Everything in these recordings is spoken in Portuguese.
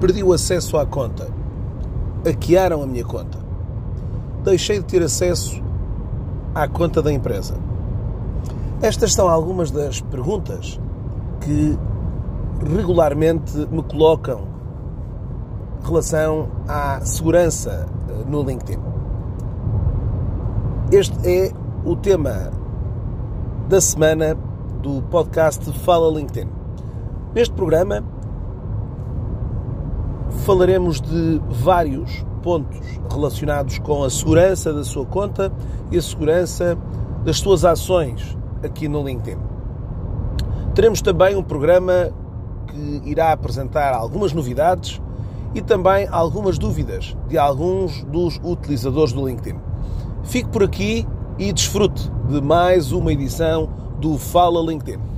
Perdi o acesso à conta. Hackearam a minha conta. Deixei de ter acesso à conta da empresa. Estas são algumas das perguntas que regularmente me colocam em relação à segurança eh, no LinkedIn. Este é o tema da semana do podcast Fala LinkedIn. Neste programa falaremos de vários pontos relacionados com a segurança da sua conta e a segurança das suas ações aqui no LinkedIn. Teremos também um programa que irá apresentar algumas novidades e também algumas dúvidas de alguns dos utilizadores do LinkedIn. Fique por aqui e desfrute de mais uma edição do Fala LinkedIn.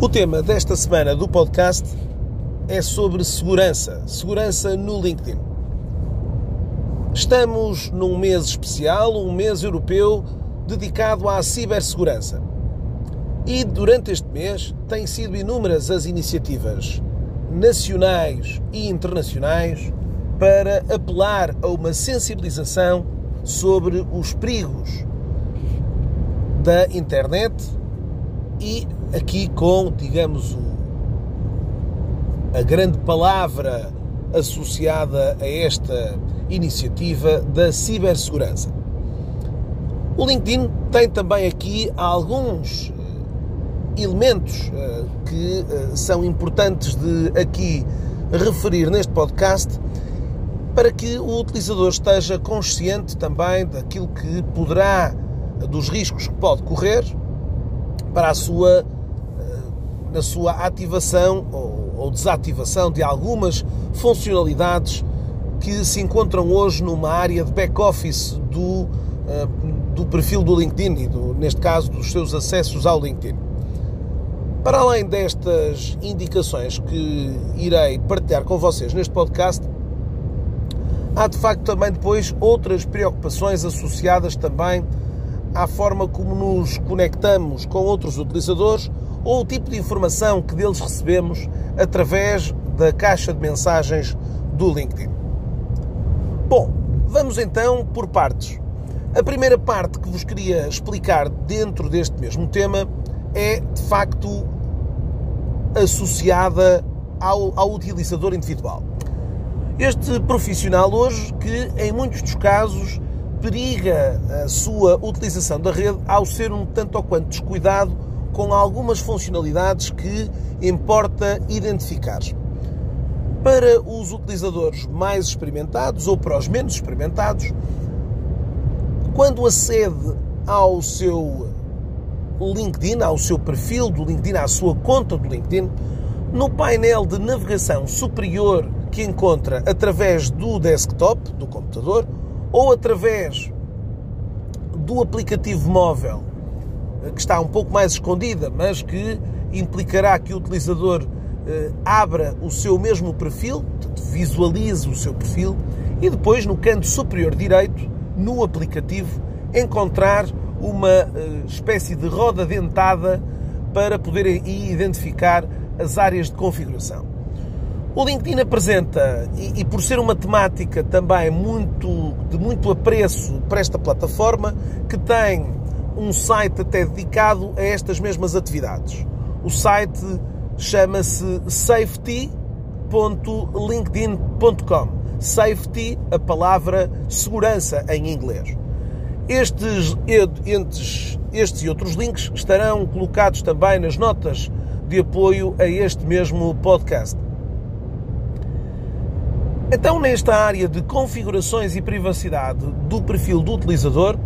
O tema desta semana do podcast é sobre segurança, segurança no LinkedIn. Estamos num mês especial, um mês europeu dedicado à cibersegurança. E durante este mês têm sido inúmeras as iniciativas nacionais e internacionais para apelar a uma sensibilização sobre os perigos da internet e aqui com, digamos, a grande palavra associada a esta iniciativa da cibersegurança. O LinkedIn tem também aqui alguns eh, elementos eh, que eh, são importantes de aqui referir neste podcast para que o utilizador esteja consciente também daquilo que poderá, dos riscos que pode correr para a sua, na sua ativação ou desativação de algumas funcionalidades que se encontram hoje numa área de back-office do, eh, do perfil do LinkedIn e, do, neste caso, dos seus acessos ao LinkedIn. Para além destas indicações que irei partilhar com vocês neste podcast, há de facto também depois outras preocupações associadas também à forma como nos conectamos com outros utilizadores ou o tipo de informação que deles recebemos através da caixa de mensagens do LinkedIn. Bom, vamos então por partes. A primeira parte que vos queria explicar dentro deste mesmo tema é de facto associada ao, ao utilizador individual. Este profissional hoje que em muitos dos casos periga a sua utilização da rede ao ser um tanto ou quanto descuidado com algumas funcionalidades que importa identificar. Para os utilizadores mais experimentados ou para os menos experimentados, quando acede ao seu LinkedIn, ao seu perfil do LinkedIn, à sua conta do LinkedIn, no painel de navegação superior que encontra através do desktop, do computador, ou através do aplicativo móvel que está um pouco mais escondida, mas que implicará que o utilizador eh, abra o seu mesmo perfil, visualize o seu perfil e depois no canto superior direito, no aplicativo, encontrar uma eh, espécie de roda dentada para poder identificar as áreas de configuração. O LinkedIn apresenta, e, e, por ser uma temática também muito, de muito apreço para esta plataforma, que tem um site até dedicado a estas mesmas atividades. O site chama-se safety.linkedin.com. Safety, a palavra segurança em inglês. Estes, estes, estes e outros links estarão colocados também nas notas de apoio a este mesmo podcast. Então, nesta área de configurações e privacidade do perfil do utilizador,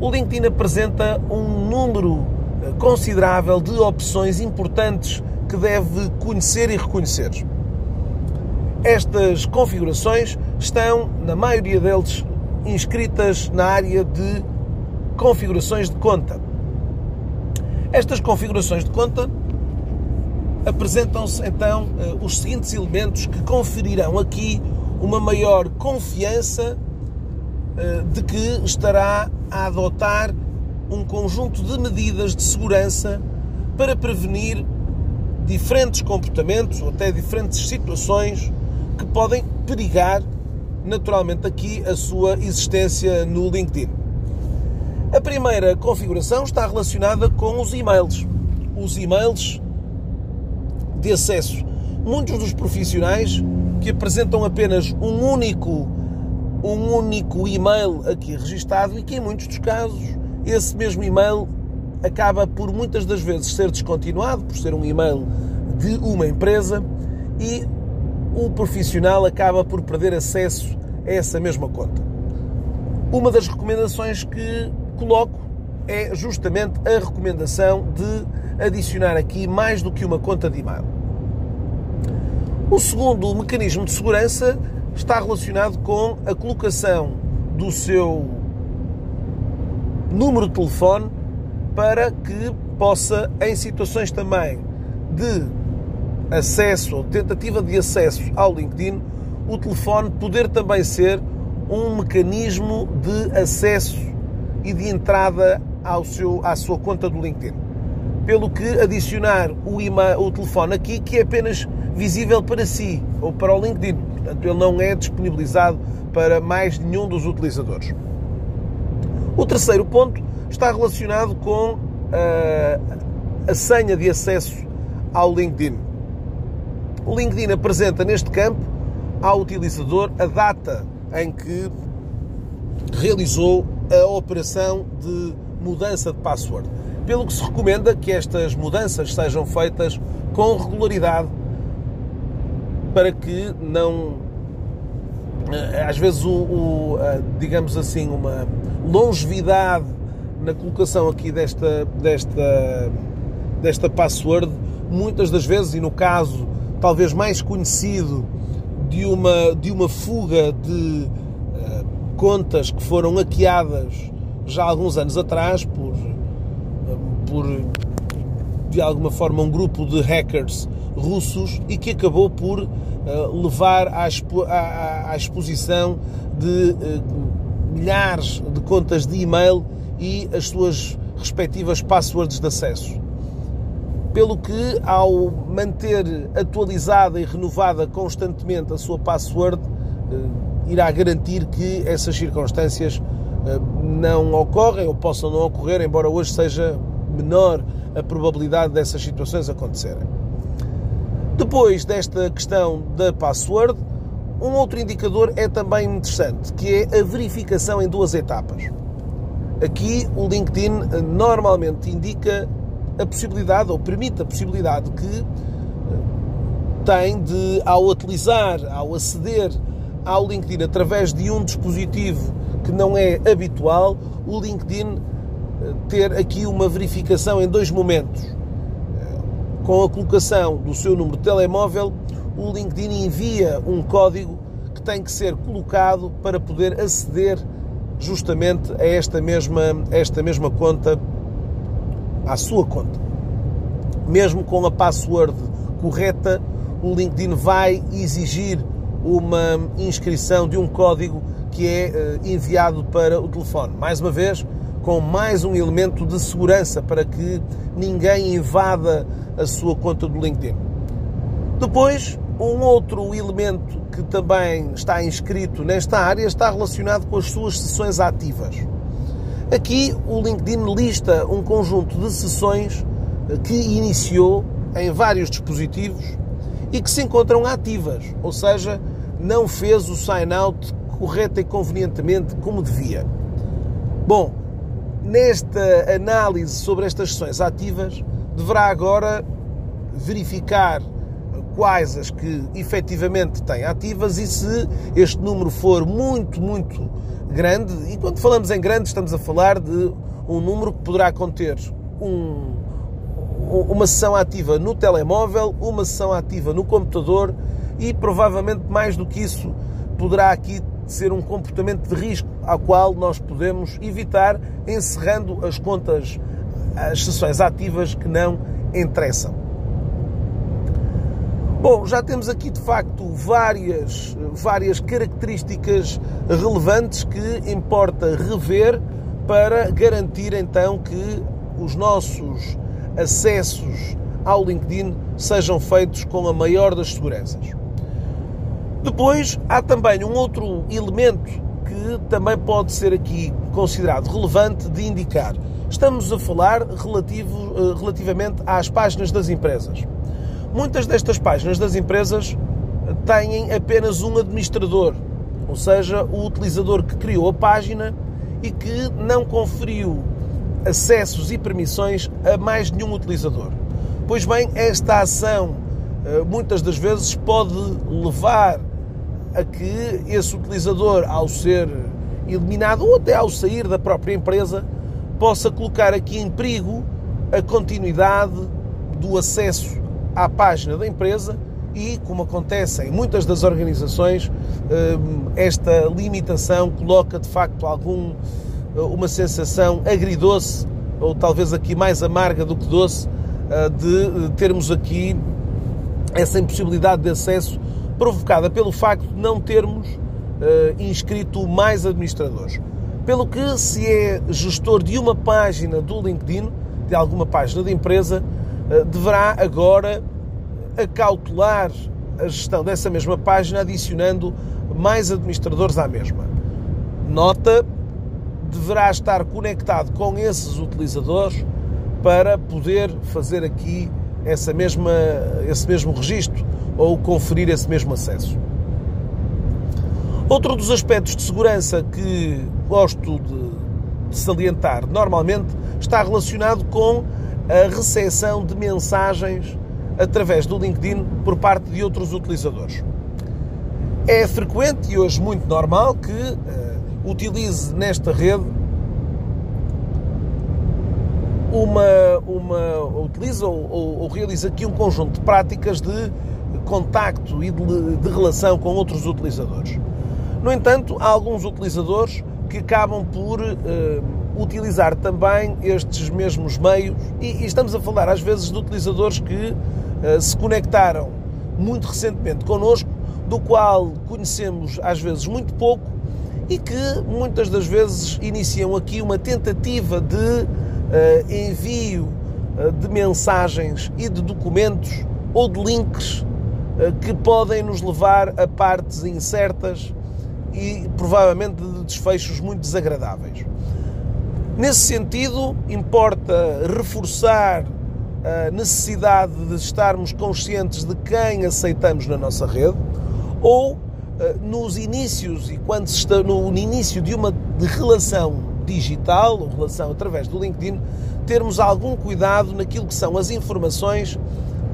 o LinkedIn apresenta um número eh, considerável de opções importantes que deve conhecer e reconhecer. Estas configurações estão, na maioria deles, inscritas na área de configurações de conta. Estas configurações de conta apresentam-se então eh, os seguintes elementos que conferirão aqui uma maior confiança eh, de que estará a adotar um conjunto de medidas de segurança para prevenir diferentes comportamentos ou até diferentes situações que podem perigar naturalmente aqui a sua existência no LinkedIn. A primeira configuração está relacionada com os e-mails. Os e-mails de acesso. Muitos dos profissionais que apresentam apenas um único um único e-mail aqui registado e que em muitos dos casos esse mesmo e-mail acaba por muitas das vezes ser descontinuado por ser um e-mail de uma empresa e o profissional acaba por perder acesso a essa mesma conta. Uma das recomendações que coloco é justamente a recomendação de adicionar aqui mais do que uma conta de e-mail. O segundo mecanismo de segurança está relacionado com a colocação do seu número de telefone para que possa, em situações também de acesso ou tentativa de acesso ao LinkedIn, o telefone poder também ser um mecanismo de acesso e de entrada ao seu, à sua conta do LinkedIn. Pelo que adicionar o, email, o telefone aqui, que é apenas visível para si ou para o LinkedIn. Portanto, ele não é disponibilizado para mais nenhum dos utilizadores. O terceiro ponto está relacionado com a, ah, a senha de acesso ao LinkedIn. O LinkedIn apresenta neste campo ao utilizador a data em que realizou a operação de mudança de password. Pelo que se recomenda que estas mudanças sejam feitas com regularidade para que não eh, às vezes o, o, digamos assim uma longevidade na colocação aqui desta desta desta password muitas das vezes e no caso talvez mais conhecido de uma de uma fuga de uh, contas que foram hackeadas já há alguns anos atrás por por de alguma forma um grupo de hackers russos e que acabou por uh, levar à, expo à, à, exposição de uh, milhares de contas de e-mail e as suas respectivas passwords de acesso. Pelo que, ao manter atualizada e renovada constantemente a sua password, uh, irá garantir que essas circunstâncias não ocorrem ou possam não ocorrer, embora hoje seja menor a probabilidade dessas situações acontecerem. Depois desta questão da password, um outro indicador é também interessante, que é a verificação em duas etapas. Aqui o LinkedIn normalmente indica a possibilidade, ou permite a possibilidade que eh, tem de, ao utilizar, ao aceder ao LinkedIn através de um dispositivo que não é habitual, o LinkedIn eh, ter aqui uma verificação em dois momentos com a colocação do seu número de telemóvel, o LinkedIn envia um código que tem que ser colocado para poder aceder justamente a esta mesma, esta mesma conta, à sua conta. Mesmo com a password correta, o LinkedIn vai exigir uma inscrição de um código que é eh, enviado para o telefone. Mais uma vez, com mais um elemento de segurança para que ninguém invada a sua conta do LinkedIn. Depois, um outro elemento que também está inscrito nesta área está relacionado com as suas sessões ativas. Aqui o LinkedIn lista um conjunto de sessões que iniciou em vários dispositivos e que se encontram ativas, ou seja, não fez o sign-out correto e convenientemente como devia. Bom, nesta análise sobre estas sessões ativas, deverá agora verificar quais as que efetivamente têm ativas e se este número for muito, muito grande, e quando falamos em grande estamos a falar de um número que poderá conter um, uma sessão ativa no telemóvel, uma sessão ativa no computador e provavelmente mais do que isso poderá aqui ser um comportamento de risco ao qual nós podemos evitar encerrando as contas, as sessões ativas que não interessam. Bom, já temos aqui de facto várias, várias características relevantes que importa rever para garantir então que os nossos acessos ao LinkedIn sejam feitos com a maior das seguranças. Depois há também um outro elemento que também pode ser aqui considerado relevante de indicar. Estamos a falar relativo, eh, relativamente às páginas das empresas. Muitas destas páginas das empresas têm apenas um administrador, ou seja, o utilizador que criou a página e que não conferiu acessos e permissões a mais nenhum utilizador. Pois bem, esta ação eh, muitas das vezes pode levar a que esse utilizador, ao ser eliminado ou até ao sair da própria empresa, possa colocar aqui em perigo a continuidade do acesso à página da empresa e, como acontece em muitas das organizações, hum, esta limitação coloca de facto algum uma sensação agridoce ou talvez aqui mais amarga do que doce eh, de termos aqui essa impossibilidade de acesso provocada pelo facto de não termos uh, inscrito mais administradores. Pelo que, se é gestor de uma página do LinkedIn, de alguma página de empresa, uh, deverá agora acautelar a gestão dessa mesma página, adicionando mais administradores à mesma. Nota, deverá estar conectado com esses utilizadores para poder fazer aqui essa mesma, esse mesmo registro ou conferir esse mesmo acesso. Outro dos aspectos de segurança que gosto de, de salientar normalmente está relacionado com a recepção de mensagens através do LinkedIn por parte de outros utilizadores. É frequente e hoje muito normal que uh, utilize nesta rede uma, uma utiliza ou, ou, ou realiza aqui um conjunto de práticas de contacto e de, de relação com outros utilizadores. No entanto, há alguns utilizadores que acabam por uh, utilizar também estes mesmos meios, e, e, estamos a falar às vezes de utilizadores que uh, se conectaram muito recentemente connosco, do qual conhecemos às vezes muito pouco e que muitas das vezes iniciam aqui uma tentativa de uh, envio de mensagens e de documentos ou de links eh, que podem nos levar a partes incertas e provavelmente de desfechos muito desagradáveis. Nesse sentido, importa reforçar a necessidade de estarmos conscientes de quem aceitamos na nossa rede ou eh, nos inícios e quando se está no início de uma relação digital ou relação através do LinkedIn, termos algum cuidado naquilo que são as informações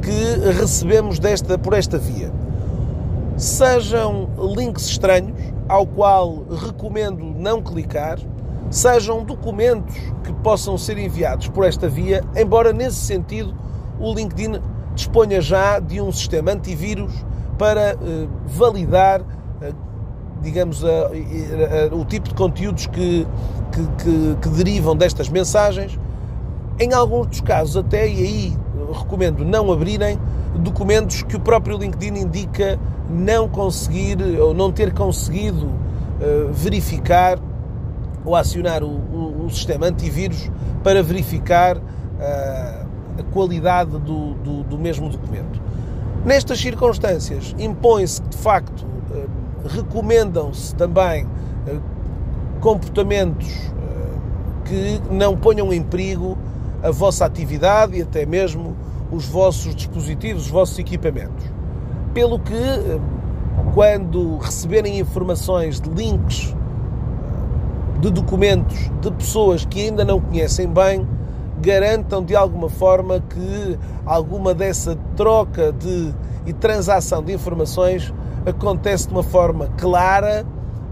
que recebemos desta, por esta via. Sejam links estranhos, ao qual recomendo não clicar, sejam documentos que possam ser enviados por esta via, embora nesse sentido o LinkedIn disponha já de um sistema antivírus para eh, validar, eh, digamos, o tipo de conteúdos que, que, que, que derivam destas mensagens. Em alguns dos casos, até, e aí recomendo não abrirem documentos que o próprio LinkedIn indica não conseguir ou não ter conseguido uh, verificar ou acionar o, o, o, sistema antivírus para verificar uh, a qualidade do, do, do, mesmo documento. Nestas circunstâncias, impõe-se de facto, uh, recomendam-se também comportamentos que não ponham em perigo a vossa atividade e até mesmo os vossos dispositivos, os vossos equipamentos. Pelo que, quando receberem informações de links de documentos de pessoas que ainda não conhecem bem, garantam de alguma forma que alguma dessa troca de e transação de informações acontece de uma forma clara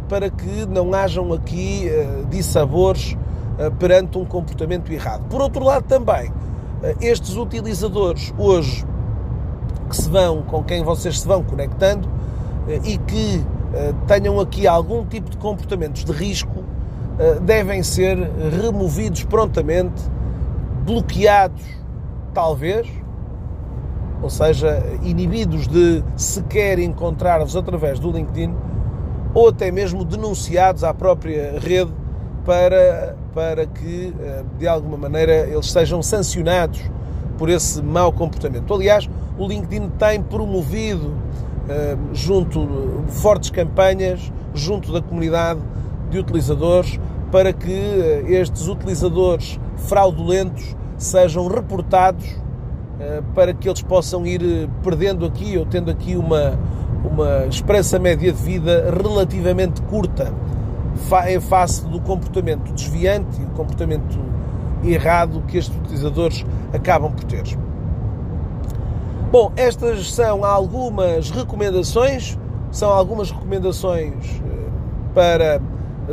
para que não hajam aqui uh, dissabores perante um comportamento errado. Por outro lado, também, uh, estes utilizadores hoje que se vão, com quem vocês se vão conectando e que tenham aqui algum tipo de comportamentos de risco, devem ser removidos prontamente, bloqueados, talvez, ou seja, inibidos de sequer encontrar-vos através do LinkedIn ou até mesmo denunciados à própria rede para, para que, eh, de alguma maneira, eles sejam sancionados por esse mau comportamento. Aliás, o LinkedIn tem promovido eh, junto fortes campanhas junto da comunidade de utilizadores para que eh, estes utilizadores fraudulentos sejam reportados para que eles possam ir perdendo aqui ou tendo aqui uma, uma esperança média de vida relativamente curta em face do comportamento desviante e do comportamento errado que estes utilizadores acabam por ter. Bom, estas são algumas recomendações, são algumas recomendações eh, para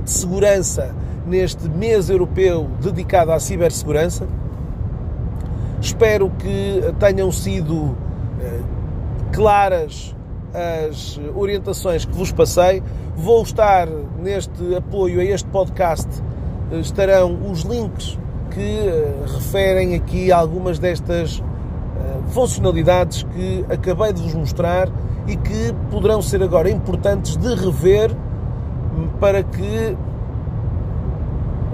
de segurança neste mês europeu dedicado à cibersegurança. Espero que tenham sido eh, claras as orientações que vos passei. Vou estar neste apoio a este podcast, estarão os links que eh, referem aqui algumas destas eh, funcionalidades que acabei de vos mostrar e que poderão ser agora importantes de rever hum, para que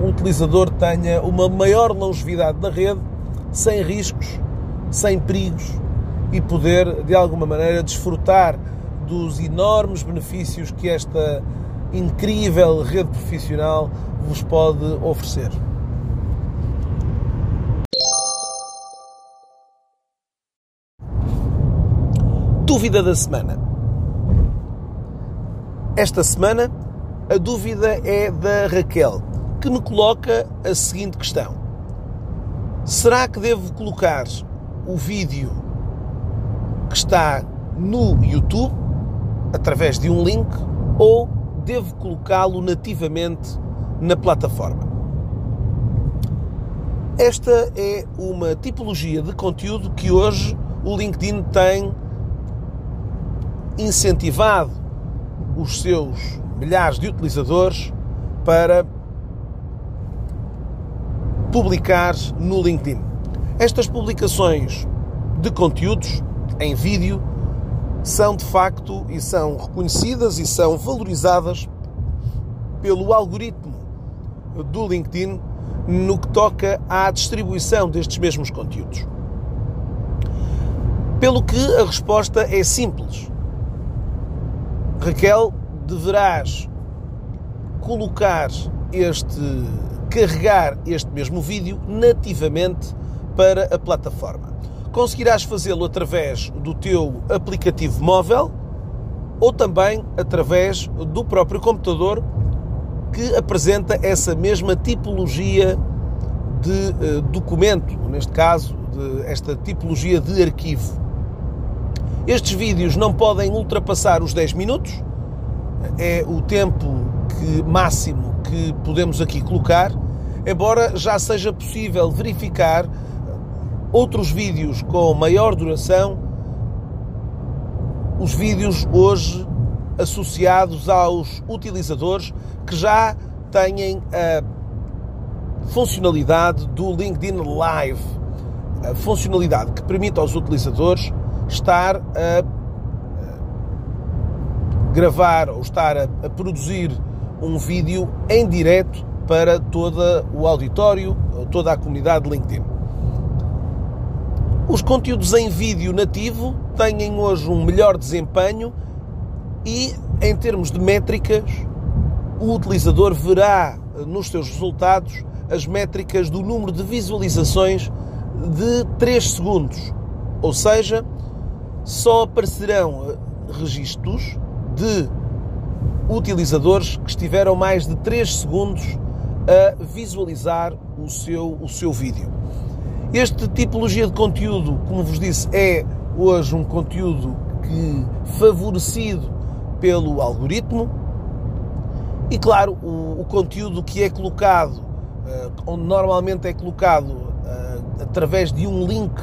o utilizador tenha uma maior longevidade da rede, sem riscos, sem perigos e poder de alguma maneira desfrutar dos enormes benefícios que esta incrível rede profissional vos pode oferecer. Dúvida da semana. Esta semana a dúvida é da Raquel, que me coloca a seguinte questão: Será que devo colocar o vídeo que está no YouTube através de um link ou devo colocá-lo nativamente na plataforma. Esta é uma tipologia de conteúdo que hoje o LinkedIn tem incentivado os seus milhares de utilizadores para publicar no LinkedIn. Estas publicações de conteúdos em vídeo são de facto e são reconhecidas e são valorizadas pelo algoritmo do LinkedIn no que toca à distribuição destes mesmos conteúdos. Pelo que a resposta é simples. Raquel, deverás colocar este, carregar este mesmo vídeo nativamente para a plataforma conseguirás fazê-lo através do teu aplicativo móvel ou também através do próprio computador que apresenta essa mesma tipologia de uh, documento, neste caso, esta tipologia de arquivo. Estes vídeos não podem ultrapassar os 10 minutos, é o tempo que, máximo que podemos aqui colocar, embora já seja possível verificar outros vídeos com maior duração, os vídeos hoje associados aos utilizadores que já têm a funcionalidade do LinkedIn Live, a funcionalidade que permite aos utilizadores estar a gravar ou estar a, produzir um vídeo em direto para todo o auditório, toda a comunidade de LinkedIn. Os conteúdos em vídeo nativo têm hoje um melhor desempenho e, em termos de métricas, o utilizador verá nos seus resultados as métricas do número de visualizações de 3 segundos. Ou seja, só aparecerão registros de utilizadores que estiveram mais de 3 segundos a visualizar o seu, o seu vídeo. Este tipologia de conteúdo, como vos disse, é hoje um conteúdo que favorecido pelo algoritmo e, claro, o, o conteúdo que é colocado, uh, onde normalmente é colocado uh, através de um link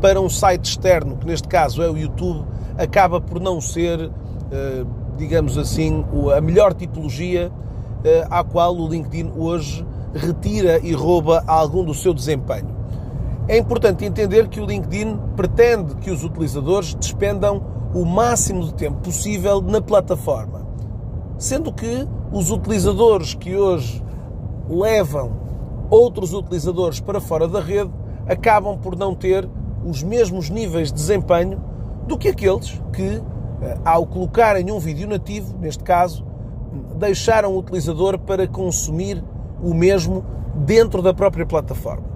para um site externo, que neste caso é o YouTube, acaba por não ser, uh, digamos assim, a melhor tipologia à qual o LinkedIn hoje retira e rouba algum do seu desempenho. É importante entender que o LinkedIn pretende que os utilizadores despendam o máximo de tempo possível na plataforma, sendo que os utilizadores que hoje levam outros utilizadores para fora da rede acabam por não ter os mesmos níveis de desempenho do que aqueles que, eh, ao colocarem um vídeo nativo, neste caso, deixaram o utilizador para consumir o mesmo dentro da própria plataforma.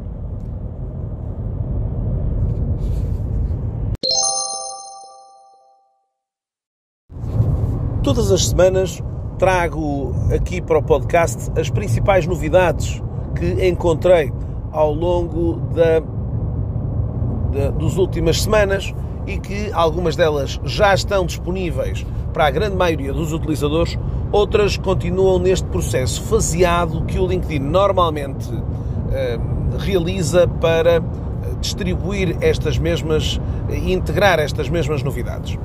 Todas as semanas trago aqui para o podcast as principais novidades que encontrei ao longo da, da, das últimas semanas e que algumas delas já estão disponíveis para a grande maioria dos utilizadores, outras continuam neste processo faseado que o LinkedIn normalmente eh, realiza para distribuir estas mesmas e integrar estas mesmas novidades.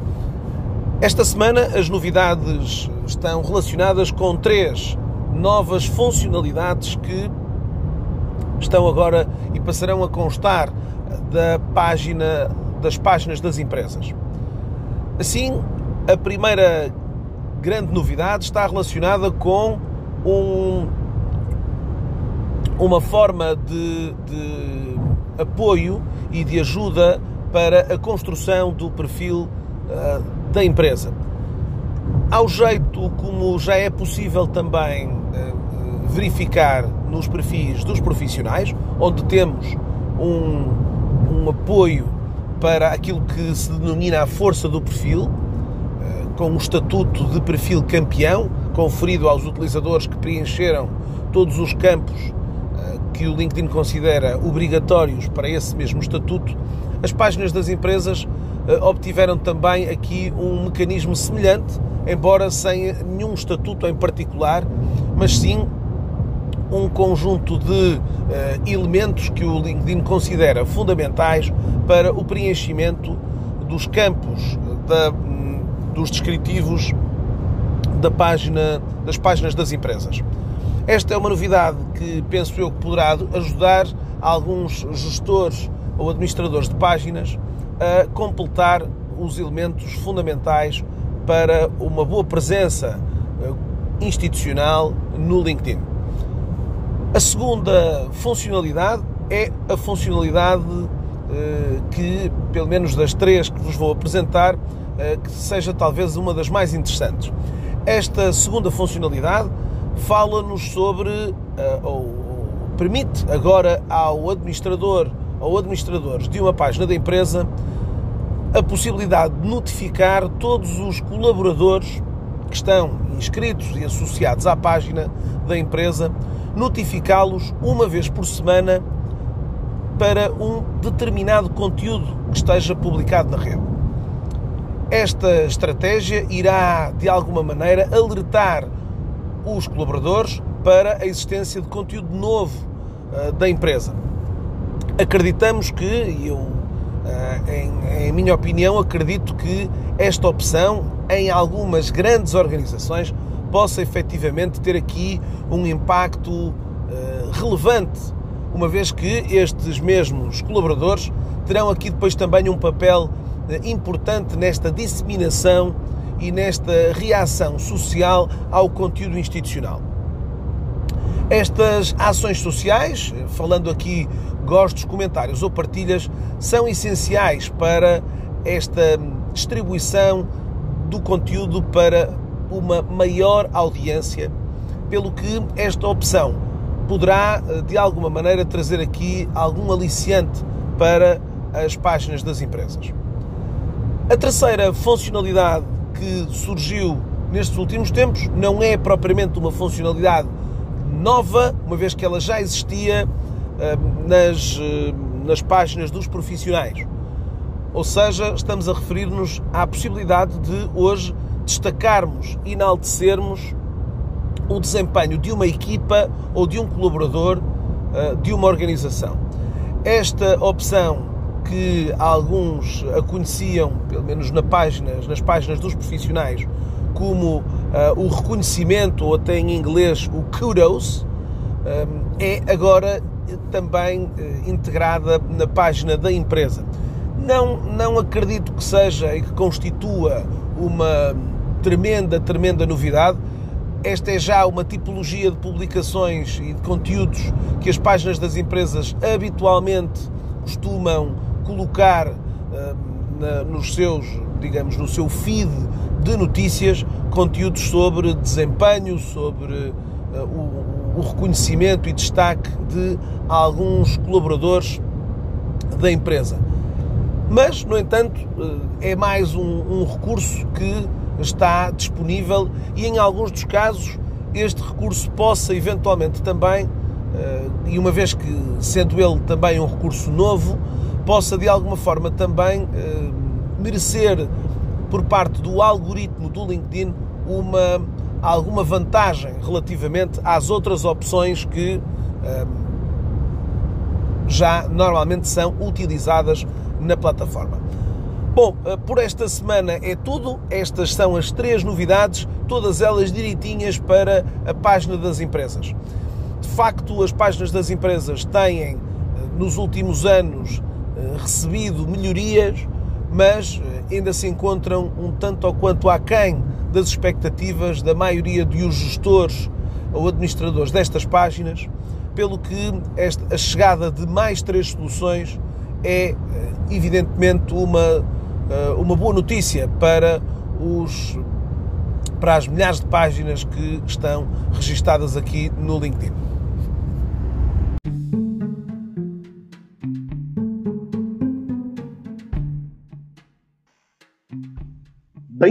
Esta semana as novidades estão relacionadas com três novas funcionalidades que estão agora e passarão a constar da página das páginas das empresas. Assim, a primeira grande novidade está relacionada com um, uma forma de, de apoio e de ajuda para a construção do perfil uh, da empresa. Ao jeito como já é possível também eh, verificar nos perfis dos profissionais, onde temos um, um apoio para aquilo que se denomina a força do perfil, eh, com o estatuto de perfil campeão, conferido aos utilizadores que preencheram todos os campos eh, que o LinkedIn considera obrigatórios para esse mesmo estatuto, as páginas das empresas obtiveram também aqui um mecanismo semelhante, embora sem nenhum estatuto em particular, mas sim um conjunto de uh, elementos que o LinkedIn considera fundamentais para o preenchimento dos campos da, dos descritivos da página, das páginas das empresas. Esta é uma novidade que penso eu que poderá ajudar alguns gestores ou administradores de páginas a completar os elementos fundamentais para uma boa presença eh, institucional no LinkedIn. A segunda funcionalidade é a funcionalidade eh, que, pelo menos das três que vos vou apresentar, eh, que seja talvez uma das mais interessantes. Esta segunda funcionalidade fala-nos sobre, ou permite agora ao administrador ou administradores de uma página da empresa a possibilidade de notificar todos os colaboradores que estão inscritos e associados à página da empresa, notificá-los uma vez por semana para um determinado conteúdo que esteja publicado na rede. Esta estratégia irá, de alguma maneira, alertar os colaboradores para a existência de conteúdo novo uh, da empresa. Acreditamos que, e eu eh, em, em minha opinião, acredito que esta opção, em algumas grandes organizações, possa efetivamente ter aqui um impacto eh, relevante, uma vez que estes mesmos colaboradores terão aqui depois também um papel eh, importante nesta disseminação e nesta reação social ao conteúdo institucional. Estas ações sociais, falando aqui gostos, comentários ou partilhas são essenciais para esta distribuição do conteúdo para uma maior audiência, pelo que esta opção poderá de alguma maneira trazer aqui algum aliciante para as páginas das empresas. A terceira funcionalidade que surgiu nestes últimos tempos não é propriamente uma funcionalidade nova, uma vez que ela já existia eh, nas, eh, nas páginas dos profissionais. Ou seja, estamos a referir-nos à possibilidade de hoje destacarmos, enaltecermos o desempenho de uma equipa ou de um colaborador uh, de uma organização. Esta opção que alguns a conheciam, pelo menos nas páginas, nas páginas dos profissionais, como uh, o reconhecimento, ou até em inglês o kudos, uh, é agora também uh, integrada na página da empresa. Não, não acredito que seja e que constitua uma tremenda, tremenda novidade. Esta é já uma tipologia de publicações e de conteúdos que as páginas das empresas habitualmente costumam colocar uh, na, nos seus, digamos, no seu feed de notícias, conteúdos sobre desempenho, sobre uh, o, o reconhecimento e destaque de alguns colaboradores da empresa. Mas, no entanto, eh, é mais um, um, recurso que está disponível e, em alguns dos casos, este recurso possa eventualmente também, e uma vez que, sendo ele também um recurso novo, possa de alguma forma também eh, merecer por parte do algoritmo do LinkedIn uma alguma vantagem relativamente às outras opções que eh, já normalmente são utilizadas na plataforma. Bom, eh, por esta semana é tudo. Estas são as três novidades, todas elas direitinhas para a página das empresas. De facto, as páginas das empresas têm, nos últimos anos, eh, recebido melhorias, mas eh, ainda se encontram um tanto ou quanto aquém das expectativas da maioria dos gestores ou administradores destas páginas, pelo que esta, a chegada de mais três soluções é eh, evidentemente uma, uma boa notícia para, os, para as milhares de páginas que estão registadas aqui no LinkedIn.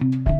Thank you